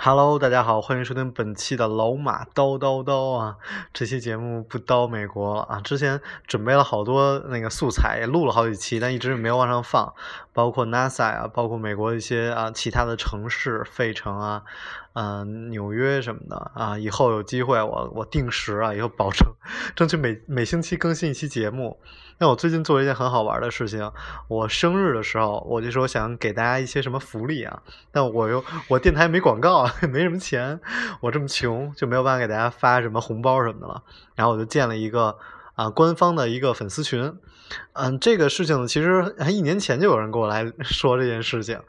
Hello，大家好，欢迎收听本期的老马叨叨叨啊！这期节目不叨美国了啊，之前准备了好多那个素材，也录了好几期，但一直没有往上放，包括 NASA 啊，包括美国一些啊其他的城市，费城啊，嗯，纽约什么的啊，以后有机会我我定时啊，以后保证争取每每星期更新一期节目。那我最近做了一件很好玩的事情，我生日的时候，我就说想给大家一些什么福利啊，但我又我电台没广告啊，没什么钱，我这么穷就没有办法给大家发什么红包什么的了，然后我就建了一个啊官方的一个粉丝群。嗯，这个事情其实一年前就有人跟我来 说这件事情，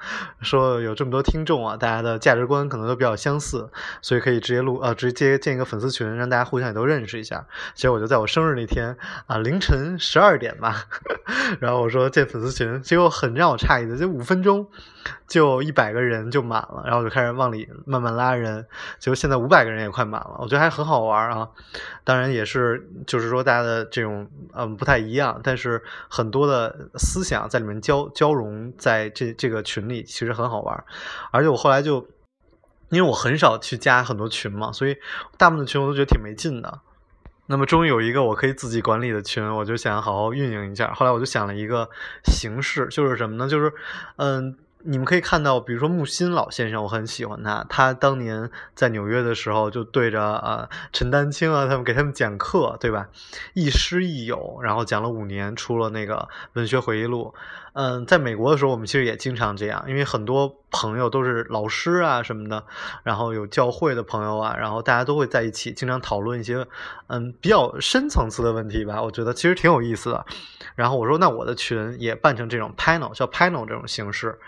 说有这么多听众啊，大家的价值观可能都比较相似，所以可以直接录呃直接建一个粉丝群，让大家互相也都认识一下。结果我就在我生日那天啊凌晨十二点吧，然后我说建粉丝群，结果很让我诧异的，就五分钟就一百个人就满了，然后就开始往里慢慢拉人，结果现在五百个人也快满了，我觉得还很好玩啊。当然也是就是说大家的这种嗯不太一样，但是。是很多的思想在里面交交融，在这这个群里其实很好玩，而且我后来就因为我很少去加很多群嘛，所以大部分的群我都觉得挺没劲的。那么终于有一个我可以自己管理的群，我就想好好运营一下。后来我就想了一个形式，就是什么呢？就是嗯。你们可以看到，比如说木心老先生，我很喜欢他。他当年在纽约的时候，就对着呃陈丹青啊他们给他们讲课，对吧？亦师亦友，然后讲了五年，出了那个文学回忆录。嗯，在美国的时候，我们其实也经常这样，因为很多朋友都是老师啊什么的，然后有教会的朋友啊，然后大家都会在一起，经常讨论一些嗯比较深层次的问题吧。我觉得其实挺有意思的。然后我说，那我的群也办成这种 panel，叫 panel 这种形式，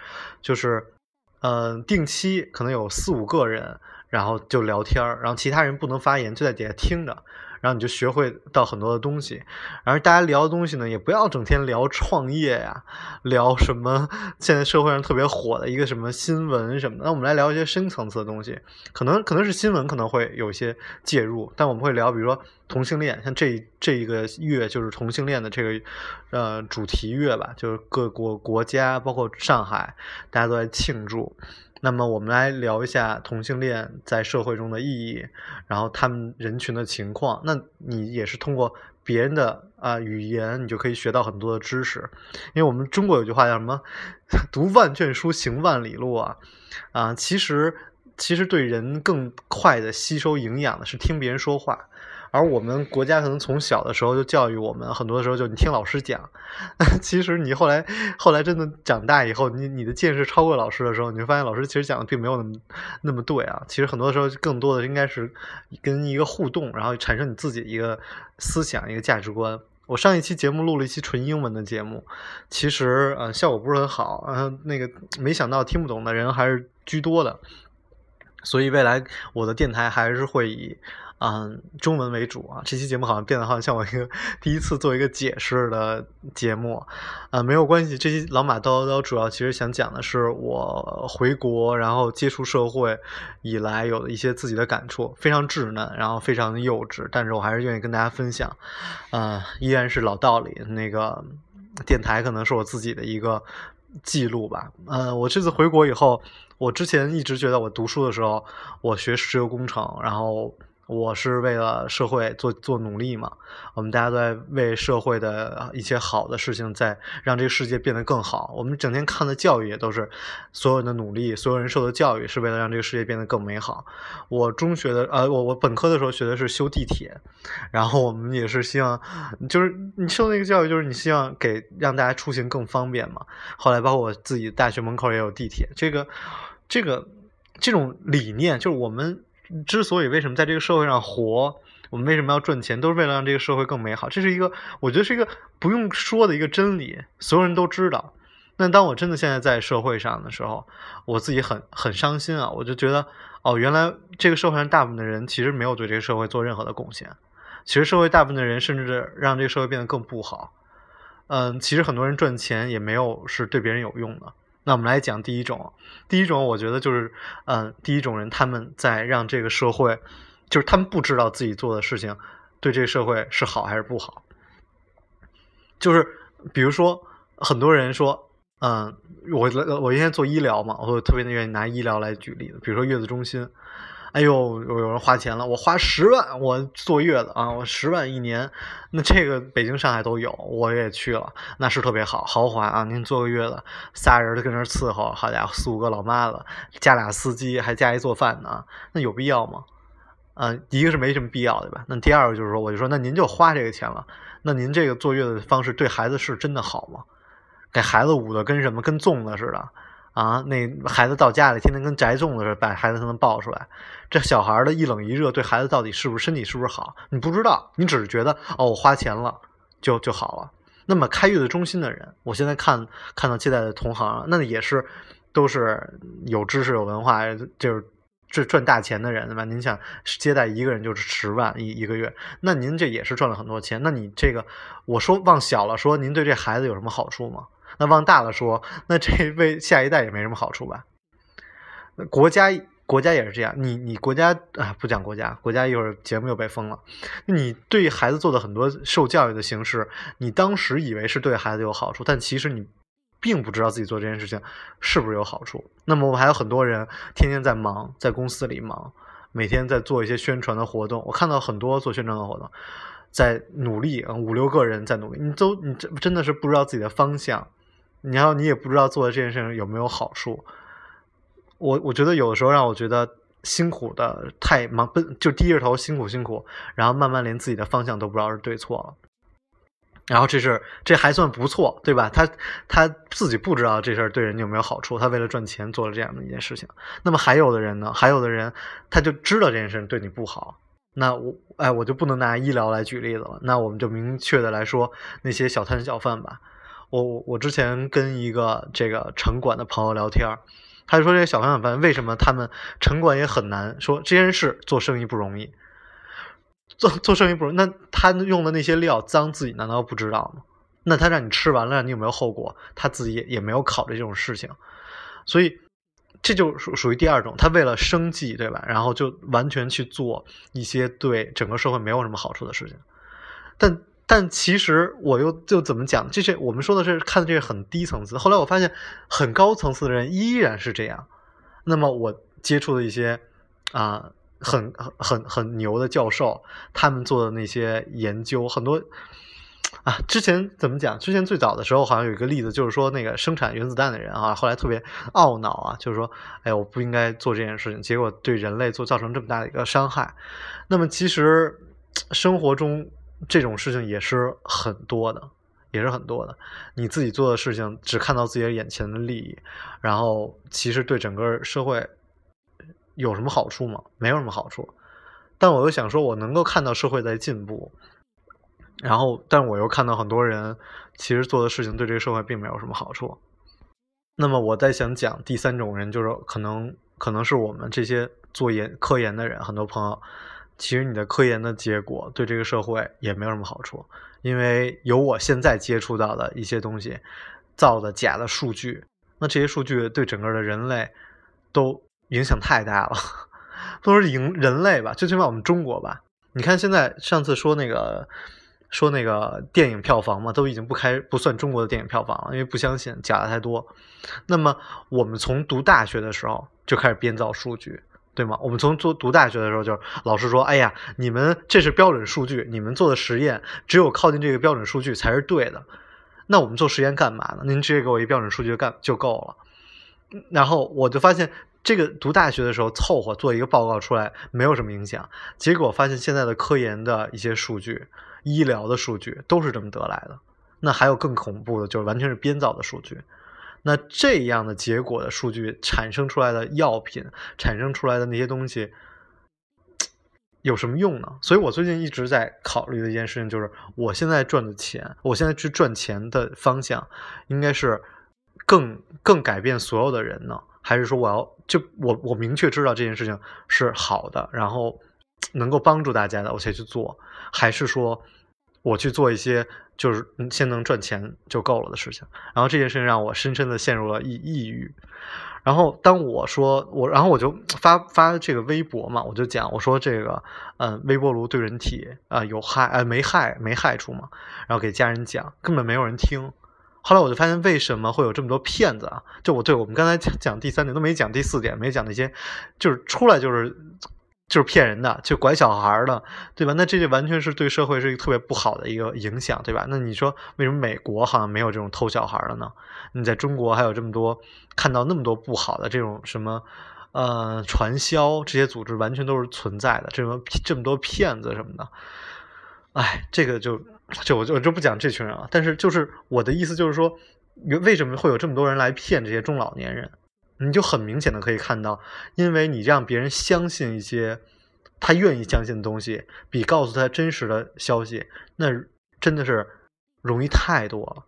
就是嗯定期可能有四五个人，然后就聊天儿，然后其他人不能发言，就在底下听着。然后你就学会到很多的东西，而大家聊的东西呢，也不要整天聊创业呀，聊什么现在社会上特别火的一个什么新闻什么的。那我们来聊一些深层次的东西，可能可能是新闻可能会有一些介入，但我们会聊，比如说同性恋，像这这一个月就是同性恋的这个呃主题月吧，就是各国国家包括上海，大家都在庆祝。那么我们来聊一下同性恋在社会中的意义，然后他们人群的情况。那你也是通过别人的啊语言，你就可以学到很多的知识。因为我们中国有句话叫什么“ 读万卷书，行万里路”啊啊，其实其实对人更快的吸收营养的是听别人说话。而我们国家可能从小的时候就教育我们，很多时候就你听老师讲。其实你后来后来真的长大以后，你你的见识超过老师的时候，你会发现老师其实讲的并没有那么那么对啊。其实很多时候，更多的应该是跟一个互动，然后产生你自己一个思想、一个价值观。我上一期节目录了一期纯英文的节目，其实呃效果不是很好，嗯，那个没想到听不懂的人还是居多的。所以未来我的电台还是会以。嗯，中文为主啊。这期节目好像变得好像像我一个第一次做一个解释的节目，啊，没有关系。这期老马叨叨主要其实想讲的是我回国然后接触社会以来有的一些自己的感触，非常稚嫩，然后非常幼稚，但是我还是愿意跟大家分享。啊，依然是老道理，那个电台可能是我自己的一个记录吧。呃，我这次回国以后，我之前一直觉得我读书的时候，我学石油工程，然后。我是为了社会做做努力嘛，我们大家都在为社会的一些好的事情在让这个世界变得更好。我们整天看的教育也都是所有人的努力，所有人受的教育是为了让这个世界变得更美好。我中学的呃，我我本科的时候学的是修地铁，然后我们也是希望，就是你受那个教育，就是你希望给让大家出行更方便嘛。后来包括我自己大学门口也有地铁，这个这个这种理念就是我们。之所以为什么在这个社会上活，我们为什么要赚钱，都是为了让这个社会更美好。这是一个，我觉得是一个不用说的一个真理，所有人都知道。那当我真的现在在社会上的时候，我自己很很伤心啊！我就觉得哦，原来这个社会上大部分的人其实没有对这个社会做任何的贡献，其实社会大部分的人甚至让这个社会变得更不好。嗯，其实很多人赚钱也没有是对别人有用的。那我们来讲第一种，第一种我觉得就是，嗯，第一种人他们在让这个社会，就是他们不知道自己做的事情对这个社会是好还是不好。就是比如说，很多人说，嗯，我我现在做医疗嘛，我特别愿意拿医疗来举例子，比如说月子中心。哎呦，有有人花钱了，我花十万，我坐月子啊，我十万一年，那这个北京、上海都有，我也去了，那是特别好，豪华啊！您坐个月子，仨人都跟那儿伺候，好家伙，四五个老妈子，加俩司机，还加一做饭的，那有必要吗？嗯，一个是没什么必要，对吧？那第二个就是说，我就说，那您就花这个钱了，那您这个坐月子方式对孩子是真的好吗？给孩子捂的跟什么跟粽子似的。啊，那孩子到家里，天天跟宅粽子似的，把孩子才能抱出来。这小孩的一冷一热，对孩子到底是不是身体是不是好？你不知道，你只是觉得哦，我花钱了就就好了。那么开月子中心的人，我现在看看到接待的同行，那也是都是有知识、有文化，就是赚赚大钱的人，对吧？您想接待一个人就是十万一一个月，那您这也是赚了很多钱。那你这个，我说往小了说，您对这孩子有什么好处吗？那往大了说，那这为下一代也没什么好处吧？国家国家也是这样，你你国家啊不讲国家，国家一会儿节目又被封了。你对孩子做的很多受教育的形式，你当时以为是对孩子有好处，但其实你并不知道自己做这件事情是不是有好处。那么我们还有很多人天天在忙，在公司里忙，每天在做一些宣传的活动。我看到很多做宣传的活动，在努力，五六个人在努力，你都你真真的是不知道自己的方向。然后你也不知道做的这件事情有没有好处，我我觉得有的时候让我觉得辛苦的太忙奔就低着头辛苦辛苦，然后慢慢连自己的方向都不知道是对错了。然后这是这还算不错，对吧？他他自己不知道这事儿对人有没有好处，他为了赚钱做了这样的一件事情。那么还有的人呢？还有的人他就知道这件事情对你不好，那我哎我就不能拿医疗来举例子了。那我们就明确的来说那些小摊小贩吧。我我之前跟一个这个城管的朋友聊天，他就说这些小贩小贩为什么他们城管也很难，说这件事做生意不容易，做做生意不容易。那他用的那些料脏，自己难道不知道吗？那他让你吃完了，你有没有后果？他自己也也没有考虑这种事情，所以这就属属于第二种，他为了生计，对吧？然后就完全去做一些对整个社会没有什么好处的事情，但。但其实我又就怎么讲？这些我们说的是看的这个很低层次。后来我发现，很高层次的人依然是这样。那么我接触的一些啊，很很很牛的教授，他们做的那些研究，很多啊，之前怎么讲？之前最早的时候，好像有一个例子，就是说那个生产原子弹的人啊，后来特别懊恼啊，就是说，哎，我不应该做这件事情，结果对人类做造成这么大的一个伤害。那么其实生活中。这种事情也是很多的，也是很多的。你自己做的事情只看到自己眼前的利益，然后其实对整个社会有什么好处吗？没有什么好处。但我又想说，我能够看到社会在进步，然后，但我又看到很多人其实做的事情对这个社会并没有什么好处。那么，我在想讲第三种人，就是可能可能是我们这些做研科研的人，很多朋友。其实你的科研的结果对这个社会也没有什么好处，因为有我现在接触到的一些东西造的假的数据，那这些数据对整个的人类都影响太大了。不说影人类吧，最起码我们中国吧。你看现在上次说那个说那个电影票房嘛，都已经不开不算中国的电影票房了，因为不相信假的太多。那么我们从读大学的时候就开始编造数据。对吗？我们从做读大学的时候，就是老师说：“哎呀，你们这是标准数据，你们做的实验只有靠近这个标准数据才是对的。那我们做实验干嘛呢？您直接给我一标准数据干就够了。”然后我就发现，这个读大学的时候凑合做一个报告出来没有什么影响。结果发现现在的科研的一些数据、医疗的数据都是这么得来的。那还有更恐怖的，就是完全是编造的数据。那这样的结果的数据产生出来的药品，产生出来的那些东西有什么用呢？所以我最近一直在考虑的一件事情就是，我现在赚的钱，我现在去赚钱的方向，应该是更更改变所有的人呢，还是说我要就我我明确知道这件事情是好的，然后能够帮助大家的，我才去做，还是说我去做一些就是先能赚钱就够了的事情？然后这件事情让我深深的陷入了抑抑郁。然后当我说我，然后我就发发这个微博嘛，我就讲我说这个，嗯，微波炉对人体啊有害，呃，没害没害处嘛。然后给家人讲，根本没有人听。后来我就发现为什么会有这么多骗子啊？就我对我们刚才讲第三点都没讲第四点，没讲那些，就是出来就是。就是骗人的，就拐小孩的，对吧？那这就完全是对社会是一个特别不好的一个影响，对吧？那你说为什么美国好像没有这种偷小孩的呢？你在中国还有这么多看到那么多不好的这种什么呃传销这些组织，完全都是存在的，这么这么多骗子什么的，哎，这个就就我就我就不讲这群人了。但是就是我的意思就是说，为什么会有这么多人来骗这些中老年人？你就很明显的可以看到，因为你让别人相信一些他愿意相信的东西，比告诉他真实的消息，那真的是容易太多了。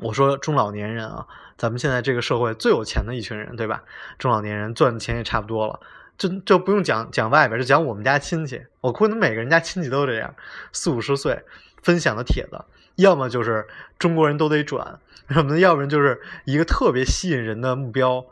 我说中老年人啊，咱们现在这个社会最有钱的一群人，对吧？中老年人赚的钱也差不多了，就就不用讲讲外边，就讲我们家亲戚。我估计每个人家亲戚都这样，四五十岁分享的帖子，要么就是中国人都得转。什么的，要不然就是一个特别吸引人的目标，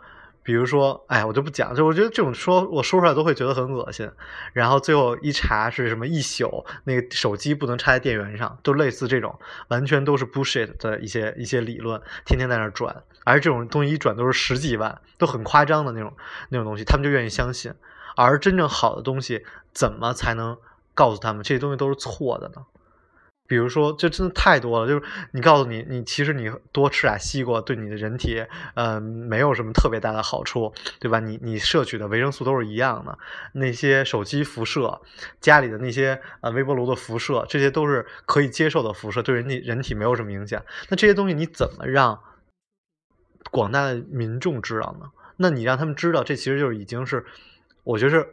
比如说，哎，我就不讲，就我觉得这种说我说出来都会觉得很恶心。然后最后一查是什么一宿那个手机不能插在电源上，都类似这种，完全都是 bullshit 的一些一些理论，天天在那转，而这种东西一转都是十几万，都很夸张的那种那种东西，他们就愿意相信。而真正好的东西，怎么才能告诉他们这些东西都是错的呢？比如说，这真的太多了。就是你告诉你，你其实你多吃点西瓜，对你的人体，嗯，没有什么特别大的好处，对吧？你你摄取的维生素都是一样的。那些手机辐射，家里的那些呃微波炉的辐射，这些都是可以接受的辐射，对人体人体没有什么影响。那这些东西你怎么让广大的民众知道呢？那你让他们知道，这其实就已经是，我觉得是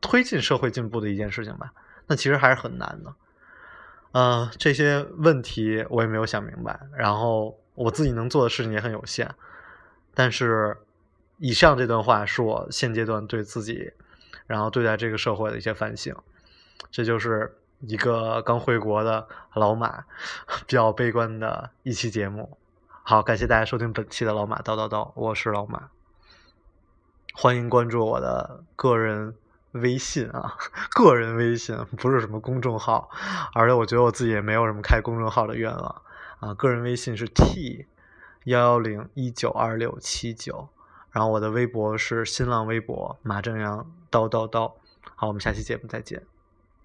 推进社会进步的一件事情吧。那其实还是很难的。嗯，这些问题我也没有想明白，然后我自己能做的事情也很有限。但是，以上这段话是我现阶段对自己，然后对待这个社会的一些反省。这就是一个刚回国的老马比较悲观的一期节目。好，感谢大家收听本期的老马叨叨叨，我是老马，欢迎关注我的个人。微信啊，个人微信不是什么公众号，而且我觉得我自己也没有什么开公众号的愿望啊。个人微信是 t 幺幺零一九二六七九，然后我的微博是新浪微博马正阳叨叨叨。好，我们下期节目再见。